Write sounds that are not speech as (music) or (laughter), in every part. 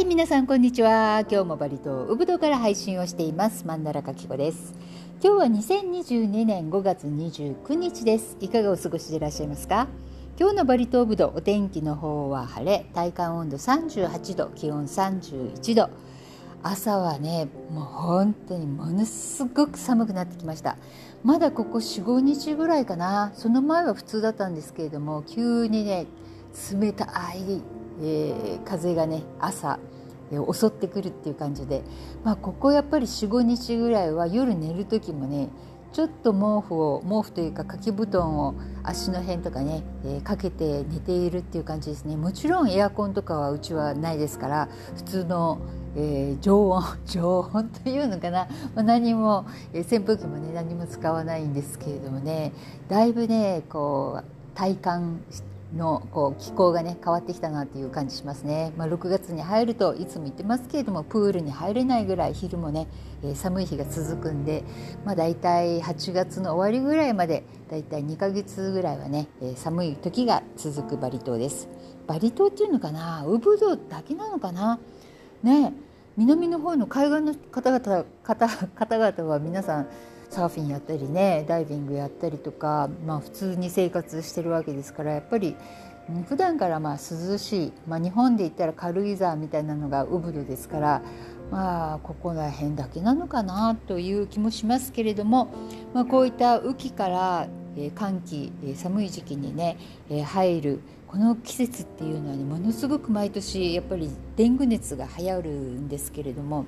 はい皆さんこんにちは。今日もバリ島ウブドから配信をしています。マンダラカキコです。今日は2022年5月29日です。いかがお過ごしでいらっしゃいますか？今日のバリ島ウブドお天気の方は晴れ。体感温度38度気温31度朝はねもう本当にものすごく寒くなってきました。まだここ45日ぐらいかな。その前は普通だったんですけれども急にね冷たいえー、風がね朝、襲ってくるっていう感じで、まあ、ここやっぱり45日ぐらいは夜寝る時もねちょっと毛布を毛布というか掛け布団を足の辺とかね、えー、かけて寝ているっていう感じですね。もちろんエアコンとかはうちはないですから普通の、えー、常温 (laughs) 常温というのかな、まあ、何も、えー、扇風機もね何も使わないんですけれどもねだいぶねこう体感してのこう気候がね変わってきたなっていう感じしますね、まあ、6月に入るといつも言ってますけれどもプールに入れないぐらい昼もね、えー、寒い日が続くんで、まあ、大体8月の終わりぐらいまで大体2ヶ月ぐらいはね、えー、寒い時が続くバリ島です。バリ島っていうのかなウブドだけなのかな？ね南の方の海岸の方々方方々は皆さんサーフィンやったりねダイビングやったりとか、まあ、普通に生活してるわけですからやっぱり普段からまあ涼しい、まあ、日本で言ったら軽井沢みたいなのがウブドですからまあここら辺だけなのかなという気もしますけれども、まあ、こういった雨季から寒気寒い時期にね入るこの季節っていうのはねものすごく毎年やっぱりデング熱が流行るんですけれども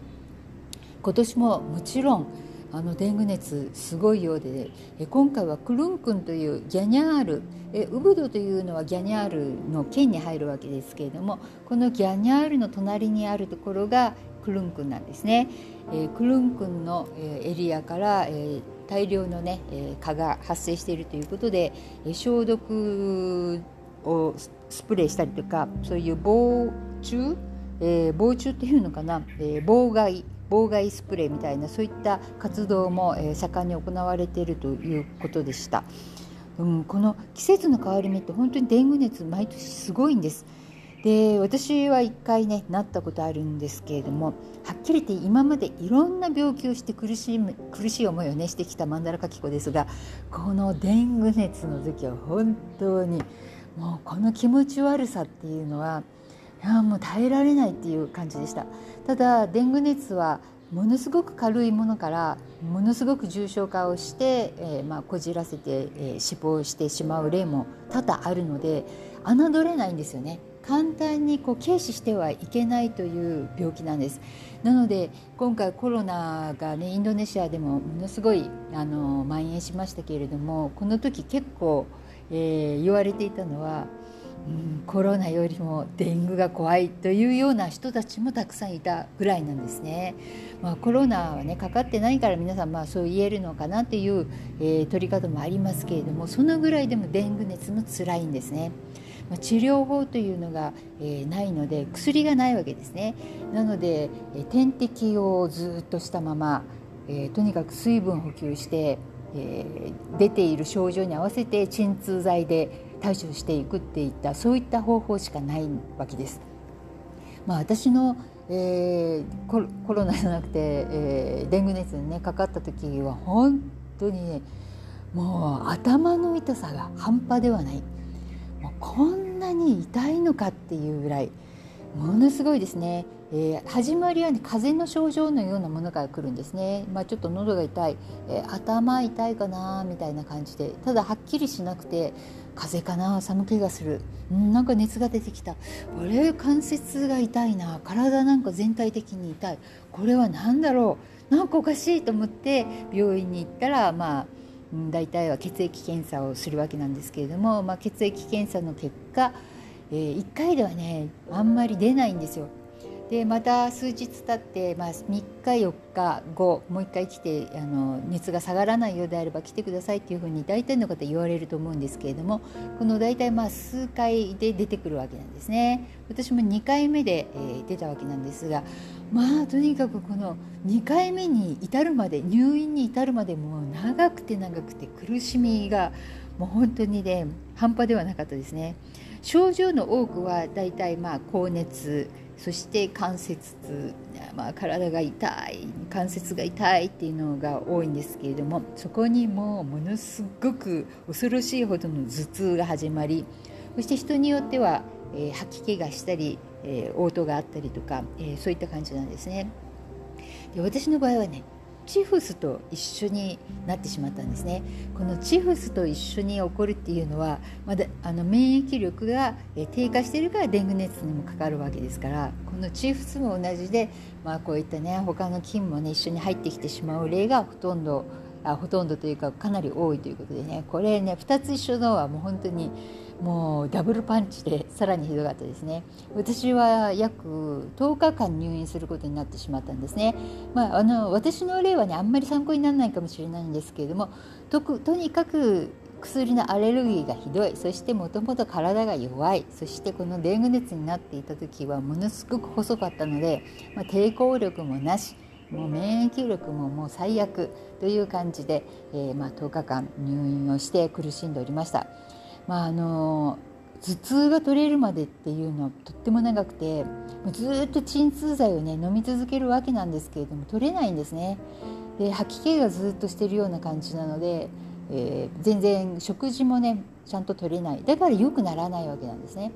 今年ももちろんあのデング熱すごいようでえ今回はクルンクンというギャニャールえウブドというのはギャニャールの県に入るわけですけれどもこのギャニャールの隣にあるところがクルンクンなんですね、えクルンクンの、えエリアから、え大量のね、え蚊が発生しているということで、え消毒をスプレーしたりとかそういう防虫、えー、防虫っていうのかな、えー、妨害妨害スプレーみたいなそういった活動も、え盛んに行われているということでした、うん、この季節の変わり目って本当にデング熱毎年すごいんです。で私は1回ねなったことあるんですけれどもはっきり言って今までいろんな病気をして苦しい苦しい思いをねしてきたマンダラカキコですがこのデング熱の時は本当にもうこの気持ち悪さっていうのはやもう耐えられないっていう感じでした。ただデング熱はものすごく軽いものからものすごく重症化をして、えー、まあ、こじらせて、えー、死亡してしまう例も多々あるので侮れないんですよね。簡単にこう軽視してはいけないという病気なんです。なので今回コロナがねインドネシアでもものすごいあの蔓延しましたけれどもこの時結構、えー、言われていたのはうん、コロナよりもデングが怖いというような人たちもたくさんいたぐらいなんですね。まあ、コロナはねかかってないから皆さんまあそう言えるのかなっていう、えー、取り方もありますけれどもそのぐらいでもデング熱も辛いんですね。まあ、治療法というのが、えー、ないので薬がないわけですね。なので、えー、点滴をずっとしたまま、えー、とにかく水分補給して、えー、出ている症状に合わせて鎮痛剤で対処していくっていったそういった方法しかないわけです。まあ、私の、えー、コロナじゃなくて、えー、デング熱に、ね、かかった時は本当にねもう頭の痛さが半端ではないもうこんなに痛いのかっていうぐらいものすごいですね、えー、始まりは、ね、風邪の症状のようなものから来るんですね、まあ、ちょっと喉が痛い、えー、頭痛いかなみたいな感じで。ただはっきりしなくて風邪かな寒気がする、うん、なんか熱が出てきた。これ関節が痛いな。体なんか全体的に痛い。これは何だろう。なんかおかしいと思って病院に行ったらまあ大体は血液検査をするわけなんですけれども、まあ、血液検査の結果えー、1回ではねあんまり出ないんですよ。でまた数日経って、まあ、3日4日後もう1回来てあの熱が下がらないようであれば来てくださいっていうふうに大体の方言われると思うんですけれどもこの大体まあ数回で出てくるわけなんですね私も2回目で、えー、出たわけなんですがまあとにかくこの2回目に至るまで入院に至るまでもう長くて長くて苦しみがもう本当にね半端ではなかったですね症状の多くはだいたいまあ高熱そして関節痛、まあ、体が痛い関節が痛いっていうのが多いんですけれどもそこにもものすごく恐ろしいほどの頭痛が始まりそして人によっては、えー、吐き気がしたり、えー、嘔吐があったりとか、えー、そういった感じなんですね。で私の場合はねチフスと一緒になってしまったんですね。このチフスと一緒に起こるっていうのはまだあの免疫力が低下しているからデング熱にもかかるわけですからこのチフスも同じで、まあ、こういったね他の菌もね一緒に入ってきてしまう例がほとんどあほとんどというかかなり多いということでね。これね2つ一緒のはもう本当にもうダブルパンチでさらにひどかったですね。私は約10日間入院することになってしまったんですね、まあ、あの私の例はねあんまり参考にならないかもしれないんですけれどもととにかく薬のアレルギーがひどい。そしてもともと体が弱い。そしてこのデング熱になっていた時はものすごく細かったので、まあ、抵抗力もなし。もう免疫力ももう最悪という感じで、えー、まあ10日間入院をして苦しんでおりました。まあ、あの頭痛が取れるまでっていうのはとっても長くてずっと鎮痛剤をね飲み続けるわけなんですけれども取れないんですね。で吐き気がずっとしてるような感じなので、えー、全然食事もねちゃんと取れないだから良くならないわけなんですね。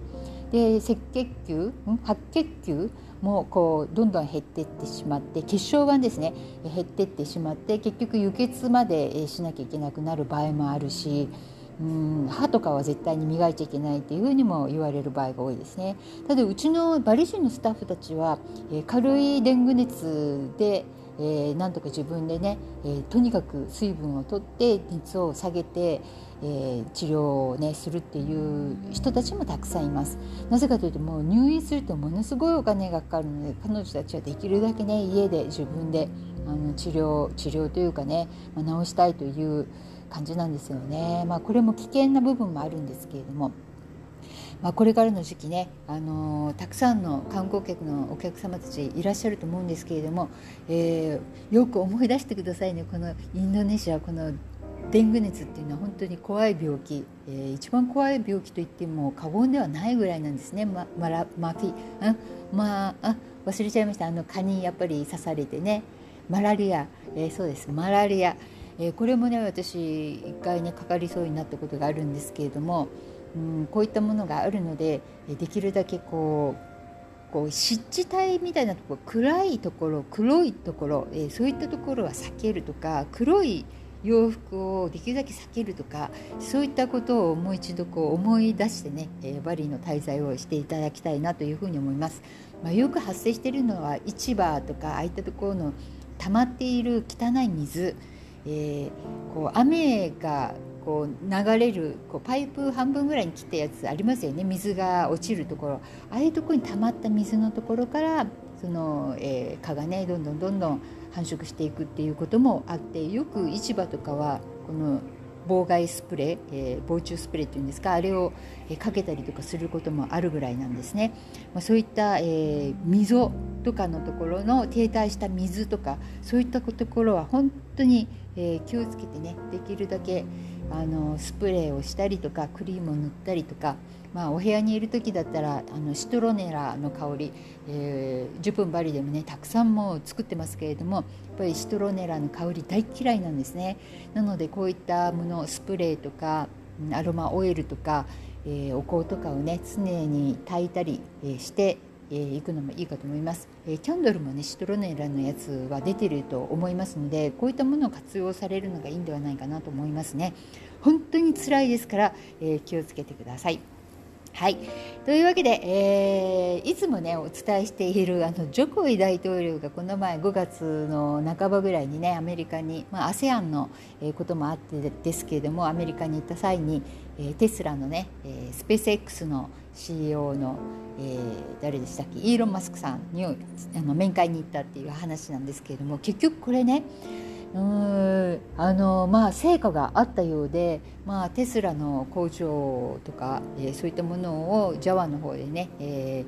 で赤血球白血球もこうどんどん減っていってしまって血小板ですね減っていってしまって結局輸血までしなきゃいけなくなる場合もあるしうん歯とかは絶対に磨いちゃいけないっていうふうにも言われる場合が多いですね。ただうちのバリ人のスタッフたちは、えー、軽いデング熱で、えー、なんとか自分でね、えー、とにかく水分をとって熱を下げて、えー、治療をねするっていう人たちもたくさんいますなぜかというともう入院するとものすごいお金がかかるので彼女たちはできるだけね家で自分であの治療治療というかね、まあ、治したいという感じなんですよね。まあ、これも危険な部分もあるんですけれども。まあ、これからの時期ね、あの、たくさんの観光客のお客様たちいらっしゃると思うんですけれども、えー、よく思い出してくださいねこのインドネシアこのデング熱っていうのは本当に怖い病気、えー、一番怖い病気と言っても過言ではないぐらいなんですね、ま、マラマフィあまああ忘れちゃいました。あの蚊にやっぱり刺されてね。マラリア、えー、そうです。マラリア。えー、これもね私一回ねかかりそうになったことがあるんですけれども、うん、こういったものがあるのでできるだけこうこう湿地帯みたいなところ暗いところ黒いところ、えー、そういったところは避けるとか黒い洋服をできるだけ避けるとかそういったことをもう一度こう思い出してね、えー、バリーの滞在をしていただきたいなというふうに思います。まあ、よく発生しているのは市場とかああいったところの溜まっている汚い水えー、こう雨がこう流れるこうパイプ半分ぐらいに切ったやつありますよね。水が落ちるところ。ああいうところに溜まった水のところからその、えー、蚊がねどんどんどんどん繁殖していくっていうこともあってよく市場とかはこの妨害スプレー、えー、防虫スプレーっていうんですかあれを、えー、かけたりとかすることもあるぐらいなんですね、まあ、そういった、えー、溝とかのところの停滞した水とかそういったところは本当に、えー、気をつけてねできるだけあのスプレーをしたりとかクリームを塗ったりとか、まあ、お部屋にいる時だったらあのシトロネラの香り、えー、10分バリでもねたくさんもう作ってますけれどもやっぱりシトロネラの香り大嫌いなんですね。なのでこういったものスプレーとかアロマオイルとか、えー、お香とかをね常に炊いたりしてえー、行くのもいいかと思います、えー、キャンドルもねシトロネラのやつは出てると思いますのでこういったものを活用されるのがいいんではないかなと思いますね。本当に辛いですから、えー、気をつけてください。はい。というわけで、えー、いつもねお伝えしているあのジョコイ大統領がこの前5月の半ばぐらいにねアメリカに、まあ、ASEAN のこともあってですけれどもアメリカに行った際に、えー、テスラのね、えー、スペース X の CEO の、えー、誰でしたっけ？イーロン・マスクさんにあの面会に行ったっていう話なんですけれども結局これねうんあのまあ成果があったようで、まあ、テスラの工場とか、えー、そういったものをジャワの方でね、え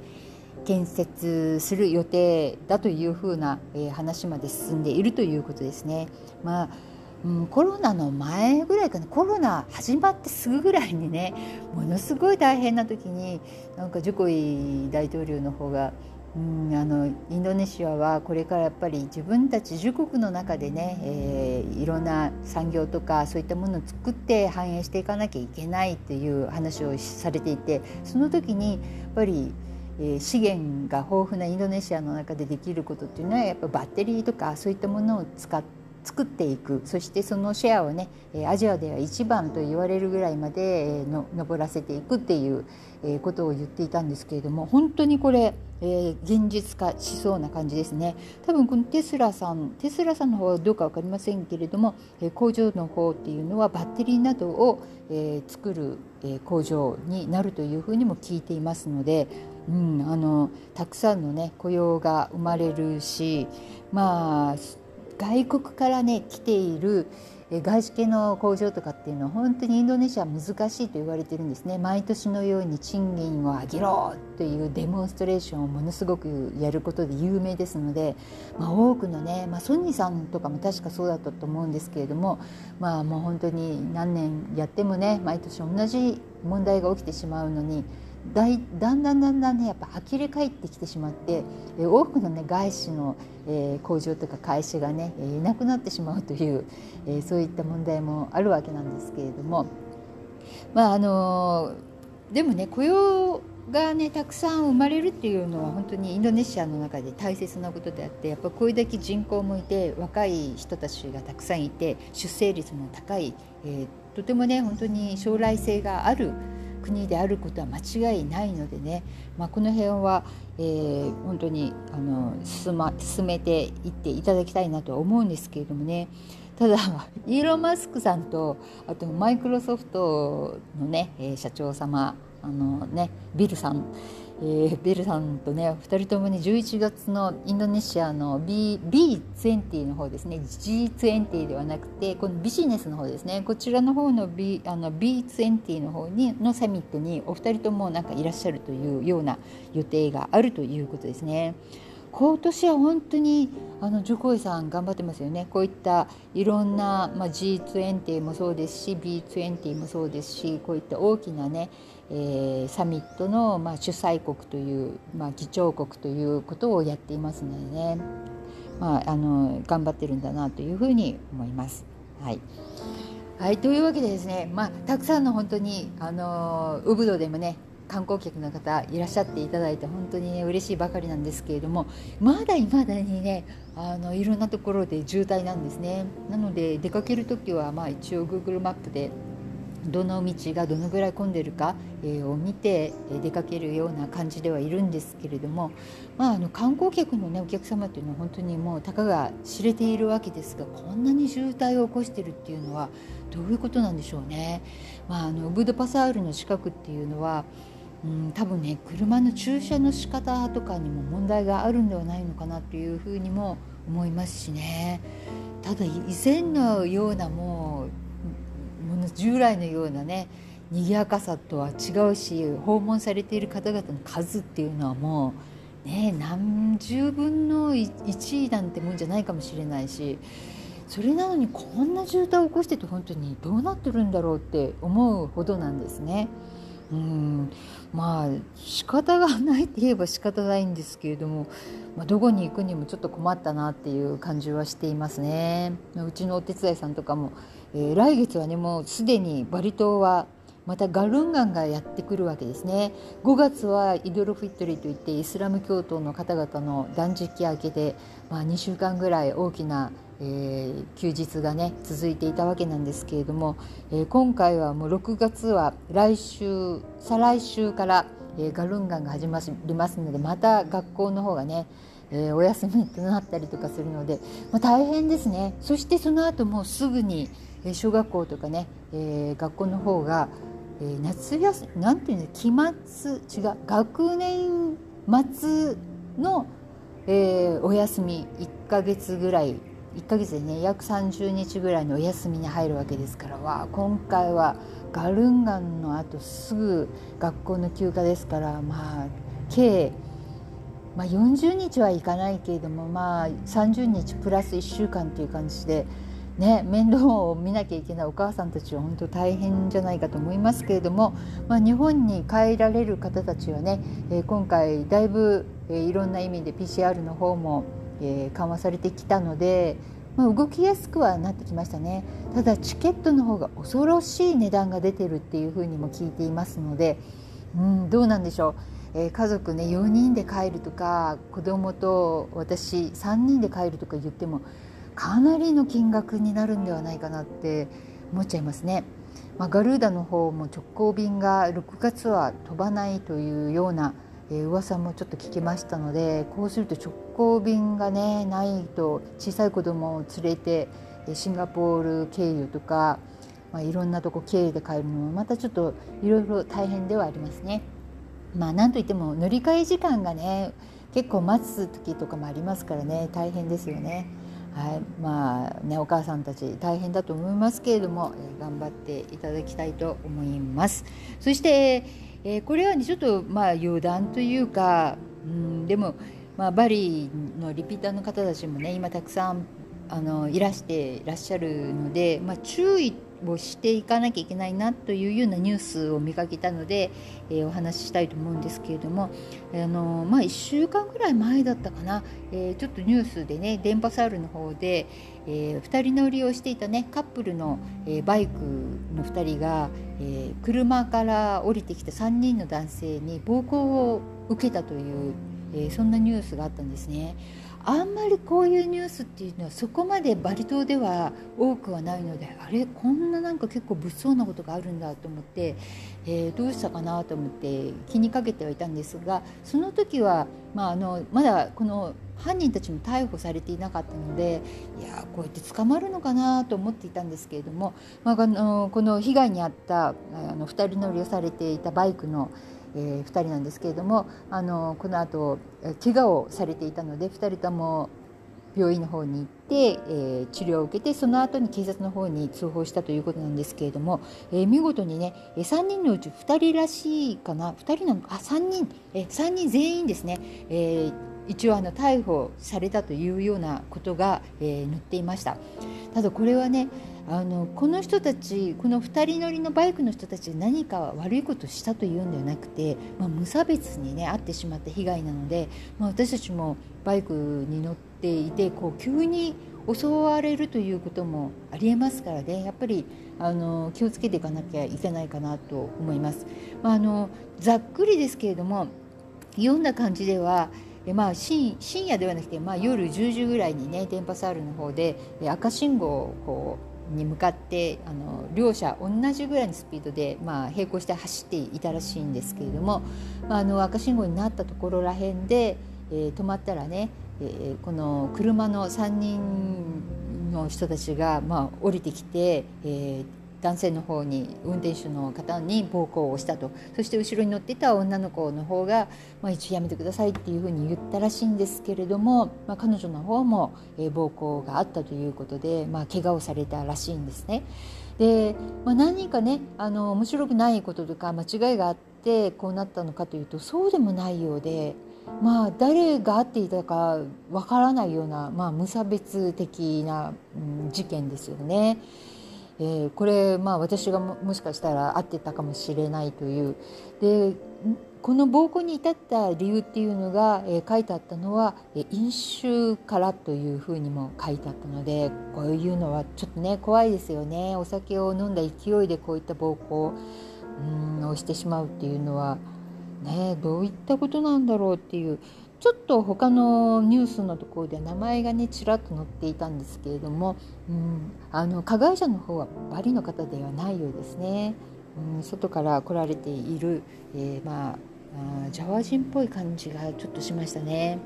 ー、建設する予定だというふうな、えー、話まで進んでいるということですね。まあうん、コロナの前ぐらいかなコロナ始まってすぐぐらいにねものすごい大変な時になんかジョコイ大統領の方がうん、あのインドネシアはこれからやっぱり自分たち自国の中でね、えー、いろんな産業とかそういったものを作って繁栄していかなきゃいけないっていう話をされていてその時にやっぱり、え、資源が豊富なインドネシアの中でできることっていうのはやっぱバッテリーとかそういったものを使って作っていく。そしてそのシェアをねアジアでは一番と言われるぐらいまでの上らせていくっていうことを言っていたんですけれども本当にこれ、え現実化しそうな感じですね。多分このテスラさんテスラさんの方はどうか分かりませんけれども工場の方っていうのはバッテリーなどを、え作る、工場になるというふうにも聞いていますのでうん、あのたくさんのね雇用が生まれるしまあ外国からね来ている外資系の工場とかっていうのは本当にインドネシアは難しいと言われてるんですね。毎年のように賃金を上げろというデモンストレーションをものすごくやることで有名ですので、まあ、多くのね、まあ、ソニーさんとかも確かそうだったと思うんですけれどもまあもう本当に何年やってもね毎年同じ問題が起きてしまうのにだいだんだんだんだんねやっぱ呆れ返ってきてしまって、え多くのね外資の、えー、工場とか会社がね、えいなくなってしまうという、えー、そういった問題もあるわけなんですけれども。まああのー、でもね雇用がねたくさん生まれるっていうのは本当にインドネシアの中で大切なことであってやっぱこれだけ人口もいて若い人たちがたくさんいて出生率も高い、えー、とてもね本当に将来性がある国であることは間違いないのでね、まあ、この辺は、えー、本当にあの進,、ま、進めていっていただきたいなとは思うんですけれどもね。ただ (laughs) イーロン・マスクさんとあとマイクロソフトのね社長様あのねビルさん。えー、ベルさんとね2人ともに11月のインドネシアの B B20 の方ですね G20 ではなくてこのビジネスの方ですねこちらの方の B あの B20 の方にのサミットにお二人ともなんかいらっしゃるというような予定があるということですね。今年は本当にあのジョコイさん頑張ってますよね。こういったいろんな、まあ、G20 もそうですし B20 もそうですしこういった大きなねえー、サミットの、まあ、主催国という、まあ、議長国ということをやっていますのでね、まあ、あの頑張ってるんだなというふうに思います。はい。はい、というわけでですね、まあ、たくさんの本当にあのウブドでもね観光客の方いらっしゃっていただいて本当にね嬉しいばかりなんですけれどもまだいまだにねあのいろんなところで渋滞なんですねなので出かける時はまあ一応 Google マップでどの道がどのぐらい混んでるか、えを見て出かけるような感じではいるんですけれども、まあ、あの観光客の、ね、お客様っていうのは本当にもうたかが知れているわけですがこんなに渋滞を起こしているっていうのはどういうことなんでしょうね。まあ、あのブードパサールの近くっていうのはうん、多分ね車の駐車の仕方とかにも問題があるんではないのかなというふうにも思いますしねただ以前のようなもう従来のようなね賑やかさとは違うし訪問されている方々の数っていうのはもうね何十分の1位なんてもんじゃないかもしれないしそれなのにこんな渋滞を起こしてて本当にどうなってるんだろうって思うほどなんですね。うんまあ仕方がないって言えば仕方ないんですけれども、まあ、どこに行くにもちょっと困ったなっていう感じはしていますね。うちのお手伝いさんとかもえー、来月はねもうすでにバリ島はまたガルンガンがやってくるわけですね5月はイドルフィットリーといってイスラム教徒の方々の断食明けで、まあ、2週間ぐらい大きな、えー、休日がね続いていたわけなんですけれども、えー、今回はもう6月は来週再来週から、えー、ガルンガンが始まりますのでまた学校の方がねえー、お休みとなったりとかするので、まあ、大変ですね。そしてその後もうすぐに、小学校とかね、えー、学校の方が、えー、夏休みなんていうの期末違う学年末の、えー、お休み1ヶ月ぐらい1ヶ月でね約30日ぐらいのお休みに入るわけですからわ今回はガルンガンのあとすぐ学校の休暇ですからまあ計まあ、40日はいかないけれども、まあ、30日プラス1週間という感じでね、面倒を見なきゃいけないお母さんたちは本当大変じゃないかと思いますけれども、まあ、日本に帰られる方たちはね、えー、今回だいぶえー、いろんな意味で PCR の方も、えー、緩和されてきたので、まあ、動きやすくはなってきましたねただチケットの方が恐ろしい値段が出てるっていうふうにも聞いていますので、うん、どうなんでしょう。えー、家族ね4人で帰るとか子供と私3人で帰るとか言ってもかなりの金額になるんではないかなって思っちゃいますね。まあ、ガルーダの方も直行便が6月は飛ばないというような、えー、噂もちょっと聞きましたのでこうすると直行便がねないと小さい子供を連れてシンガポール経由とか、まあ、いろんなとこ経由で帰るのもまたちょっといろいろ大変ではありますね。まあなんといっても乗り換え時間がね結構待つ時とかもありますからね大変ですよね。はい、まあねお母さんたち大変だと思いますけれども、え、頑張っていただきたいと思います。そして、えー、これはねちょっとまあ余談というか、うん、でも、まあ、バリのリピーターの方たちもね今たくさんあのいらしていらっしゃるので、まあ、注意をしていかなきゃいけないなというようなニュースを見かけたので、えー、お話ししたいと思うんですけれどもあの、まあ、1週間ぐらい前だったかな、えー、ちょっとニュースでね電波サールの方で、えー、2人乗りをしていたねカップルの、え、バイクの2人が、え、車から降りてきた3人の男性に暴行を受けたという、え、そんなニュースがあったんですね。あんまりこういうニュースっていうのはそこまでバリ島では多くはないのであれこんななんか結構物騒なことがあるんだと思って、えー、どうしたかなと思って気にかけてはいたんですがその時は、まあ、あのまだこの犯人たちも逮捕されていなかったのでいやこうやって捕まるのかなと思っていたんですけれども、まあ、あのこの被害に遭ったあの2人乗りをされていたバイクのえー、2人なんですけれどもあのこの後怪我をされていたので2人とも病院の方に行って、えー、治療を受けてその後に警察の方に通報したということなんですけれども、えー、見事にね3人のうち2人らしいかな2人なのかあ3人、え、3人全員ですね、えー、一応あの逮捕されたというようなことが、えー、載っていました。ただこれはねあのこの人たちこの2人乗りのバイクの人たち何か悪いことしたというんではなくて、まあ、無差別にね遭ってしまった被害なので、まあ、私たちもバイクに乗っていてこう急に襲われるということもありえますからねやっぱりあの気をつけていかなきゃいけないかなと思います。まあ、あのざっくりですけれども読んだ感じではまあ、深夜ではなくて、まあ、夜10時ぐらいにね電波サールの方で赤信号をこに向かってあの両者同じぐらいのスピードで、まあ、並行して走っていたらしいんですけれども、まあ、あの赤信号になったところらへんで、えー、止まったらね、えー、この車の3人の人たちが、まあ、降りてきて、えー、男性の方に運転手の方に暴行をしたとそして後ろに乗っていた女の子の方が、まあ、一応やめてくださいっていうふうに言ったらしいんですけれども、まあ、彼女の方も、え暴行があったということで、まあ、怪我をされたらしいんですね。で、まあ、何人かねあの面白くないこととか間違いがあってこうなったのかというとそうでもないようで。まあ、誰が会っていたかわからないような、まあ、無差別的な、うん、事件ですよね。えー、これ、まあ、私がもしかしたら合ってたかもしれないという。でこの暴行に至った理由っていうのが、えー、書いてあったのは、え、飲酒からというふうにも書いてあったのでこういうのはちょっとね怖いですよね。お酒を飲んだ勢いでこういった暴行をしてしまうっていうのはねどういったことなんだろうっていう。ちょっと他のニュースのところで名前がねちらっと載っていたんですけれども、うん、あの加害者の方はバリの方ではないようですね。うん、外から来られている、えー、まあジャワ人っぽい感じがちょっとしましたね。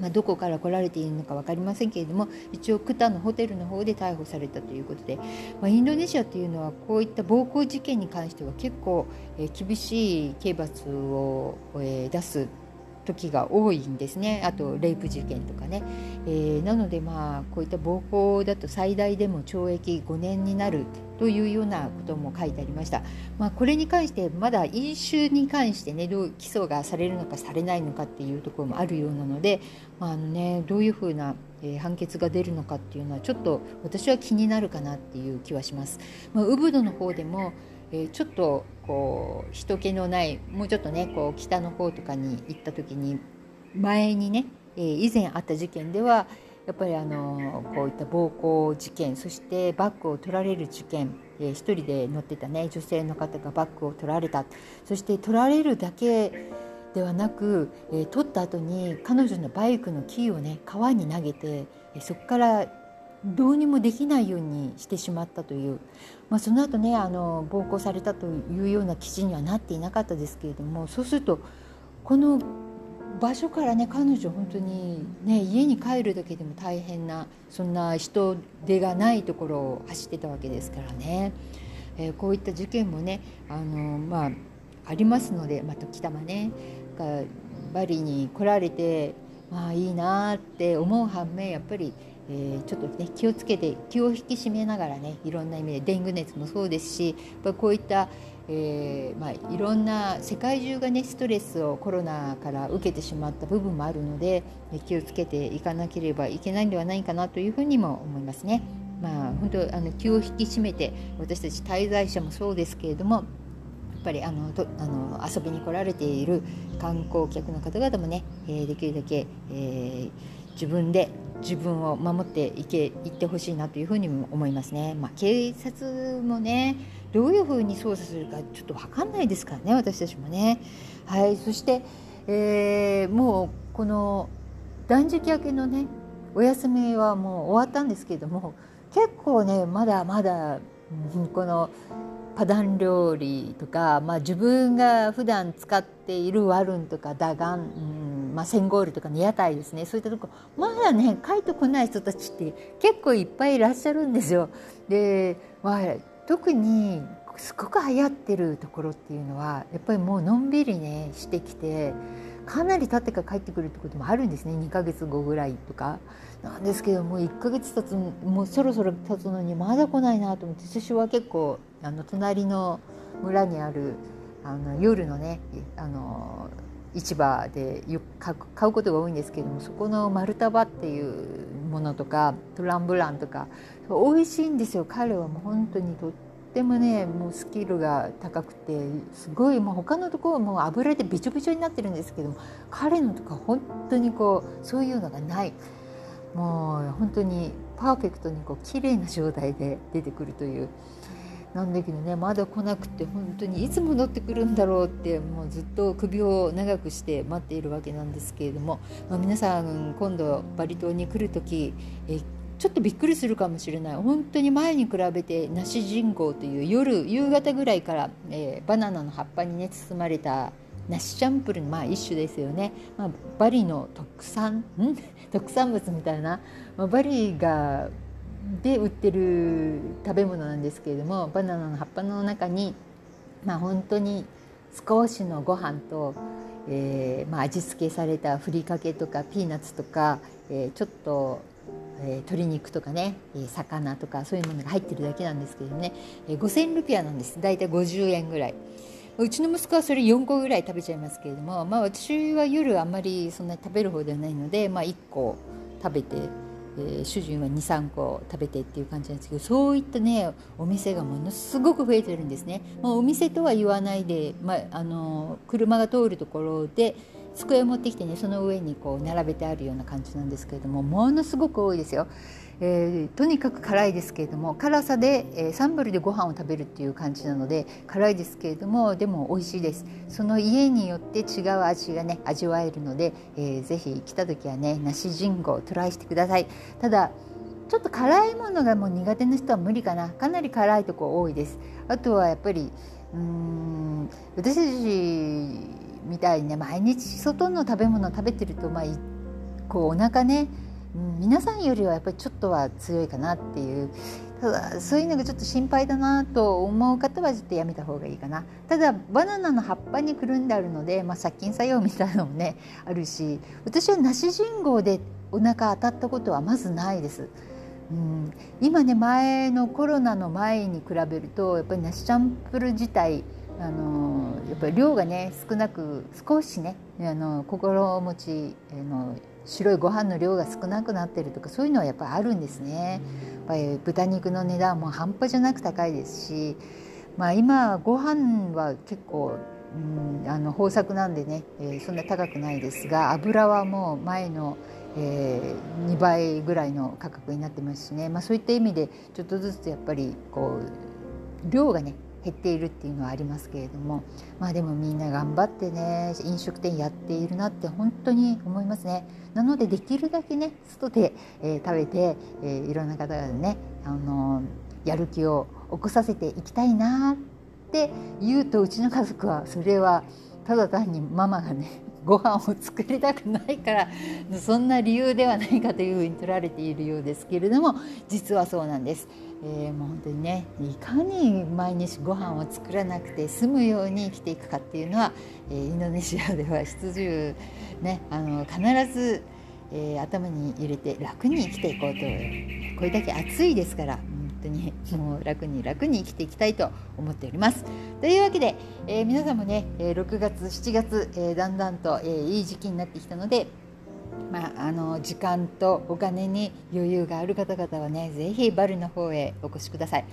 まあ、どこから来られているのか分かりませんけれども一応クタのホテルの方で逮捕されたということで、まあ、インドネシアというのはこういった暴行事件に関しては結構、えー、厳しい刑罰を、えー、出す時が多いんですね。あとレイプ事件とかね、えー、なのでまあこういった暴行だと最大でも懲役5年になるというようなことも書いてありました、まあ、これに関してまだ飲酒に関してねどう起訴がされるのかされないのかっていうところもあるようなので、まあ、あのね、どういうふうなえ判決が出るのかっていうのはちょっと私は気になるかなっていう気はします。まあ、ウブドの方でもえー、ちょっとこう人気のないもうちょっとねこう北の方とかに行った時に前にね、えー、以前あった事件ではやっぱりあのこういった暴行事件そしてバッグを取られる事件、えー、一人で乗ってたね女性の方がバッグを取られた。そして取られるだけではなく、えー、取った後に彼女のバイクのキーをね川に投げて、え、そこからどうにもできないようにしてしまったという、まあ、その後ねあの暴行されたというような記事にはなっていなかったですけれどもそうするとこの場所からね彼女本当にね家に帰るだけでも大変なそんな人手がないところを走ってたわけですからね、えー、こういった事件もねあのまあありますので、まあ、時たまねバリに来られてまあいいなって思う反面やっぱりえー、ちょっとね気をつけて気を引き締めながらねいろんな意味でデング熱もそうですしやっこういった、えー、まあ、いろんな世界中がねストレスをコロナから受けてしまった部分もあるので気をつけていかなければいけないんではないかなというふうにも思いますね。まあ、本当あの気を引き締めて私たち滞在者もそうですけれどもぱりあのとあの遊びに来られている観光客の方々もね、えー、できるだけ、えー、自分で自分を守っていけいってほしいなというふうにも思いますね。まあ、警察もねどういうふうに捜査するかちょっと分かんないですからね私たちもね。はい、そして、えー、もうこの断食明けのねお休みはもう終わったんですけれども結構ねまだまだ、このパダン料理とか、まあ、自分が普段使っているワルンとかダガン、うんまあ、センゴールとかの屋台ですねそういったとこまだね帰ってこない人たちって結構いっぱいいらっしゃるんですよ。で、まあ、特にすごく流行ってるところっていうのはやっぱりもうのんびりねしてきてかなり経ってから帰ってくるってこともあるんですね2ヶ月後ぐらいとか。なんですけどもう1ヶ月経つもうそろそろ経つのにまだ来ないなと思って私は結構あの隣の村にあるあの夜のねあの市場で買うことが多いんですけどもそこの丸太っていうものとかトランブランとか美味しいんですよ彼はもう本当にとってもねもうスキルが高くてすごいもう他のところも油でびちょびちょになってるんですけども彼のとか本当にこうそういうのがない。もう本当にパーフェクトにこう綺麗な状態で出てくるという。なんだけどねまだ来なくて本当にいつ戻ってくるんだろうってもうずっと首を長くして待っているわけなんですけれども、まあ、皆さん今度バリ島に来る時えちょっとびっくりするかもしれない。本当に前に比べて梨人口という夜夕方ぐらいから、えー、バナナの葉っぱにね包まれた梨チャンプルのまあ一種ですよね、まあ、バリの特産？ん？(laughs) 特産物みたいな、まあ、バリがで売ってる食べ物なんですけれどもバナナの葉っぱの中にまあ本当に少しのご飯と、えーまあ、味付けされたふりかけとかピーナッツとか、えー、ちょっと、え、鶏肉とかね魚とかそういうものが入ってるだけなんですけどね、え、5,000ルピアなんです。大体50円ぐらい。うちの息子はそれ4個ぐらい食べちゃいますけれども、まあ、私は夜あんまりそんなに食べる方ではないので、まあ、1個食べて、えー、主人は23個食べてっていう感じなんですけどそういったねお店がものすごく増えてるんですね。まあ、お店とは言わないで、まあ、あの車が通るところで机を持ってきてねその上にこう並べてあるような感じなんですけれどもものすごく多いですよ。えー、とにかく辛いですけれども辛さで、えー、サンブルでご飯を食べるっていう感じなので辛いですけれどもでも美味しいです。その家によって違う味がね味わえるので、えー、ぜひ来た時はね梨人号トライしてください。ただちょっと辛いものがもう苦手な人は無理かな。かなり辛いとこ多いです。あとはやっぱりうん私たちみたいにね毎日外の食べ物を食べてるとまあこうお腹ね皆さんよりはやっぱりちょっとは強いかなっていうそういうのがちょっと心配だなと思う方はちょっとやめた方がいいかなただバナナの葉っぱにくるんであるので、まあ、殺菌作用みたいなのもね (laughs) あるし私は梨信号でお腹当たったことはまずないです。うん、今ね前のコロナの前に比べるとやっぱり梨チャンプル自体あのやっぱり量がね少なく少しねあの心持ちの白いご飯の量が少なくなってるとかそういうのはやっぱりあるんですね。やっぱり豚肉の値段も半端じゃなく高いですし、まあ、今ご飯は結構うんあの豊作なんでね、えー、そんな高くないですが油はもう前の、えー、2倍ぐらいの価格になってますしね、まあ、そういった意味でちょっとずつやっぱりこう量がね減っているっていうのはありますけれどもまあでもみんな頑張ってね飲食店やっているなって本当に思いますね。なのでできるだけね外で、えー、食べて、えー、いろんな方がね、あのー、やる気を起こさせていきたいなって言うとうちの家族はそれはただ単にママがねご飯を作りたくないからそんな理由ではないかというふうに取られているようですけれども実はそうなんです。えー、もう本当にねいかに毎日ご飯を作らなくて済むように生きていくかっていうのは、えー、インドネシアでは必需ねあの必ず、えー、頭に入れて楽に生きていこうとこれだけ暑いですから当にもう楽に楽に生きていきたいと思っております。というわけで、えー、皆さんもね、え6月7月、えー、だんだんと、えー、いい時期になってきたのでまあ、あの時間とお金に余裕がある方々はねぜひバルの方へお越しください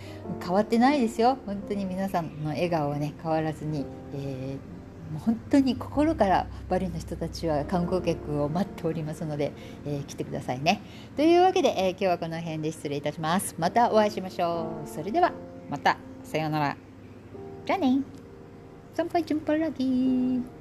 変わってないですよ本当に皆さんの笑顔はね変わらずに、えーもう本当に心からバリの人たちは観光客を待っておりますので、えー、来てくださいね。というわけで、えー、今日はこの辺で失礼いたします。またお会いしましょう。それではまたさようなら。じゃあね。参拝順番ラギー。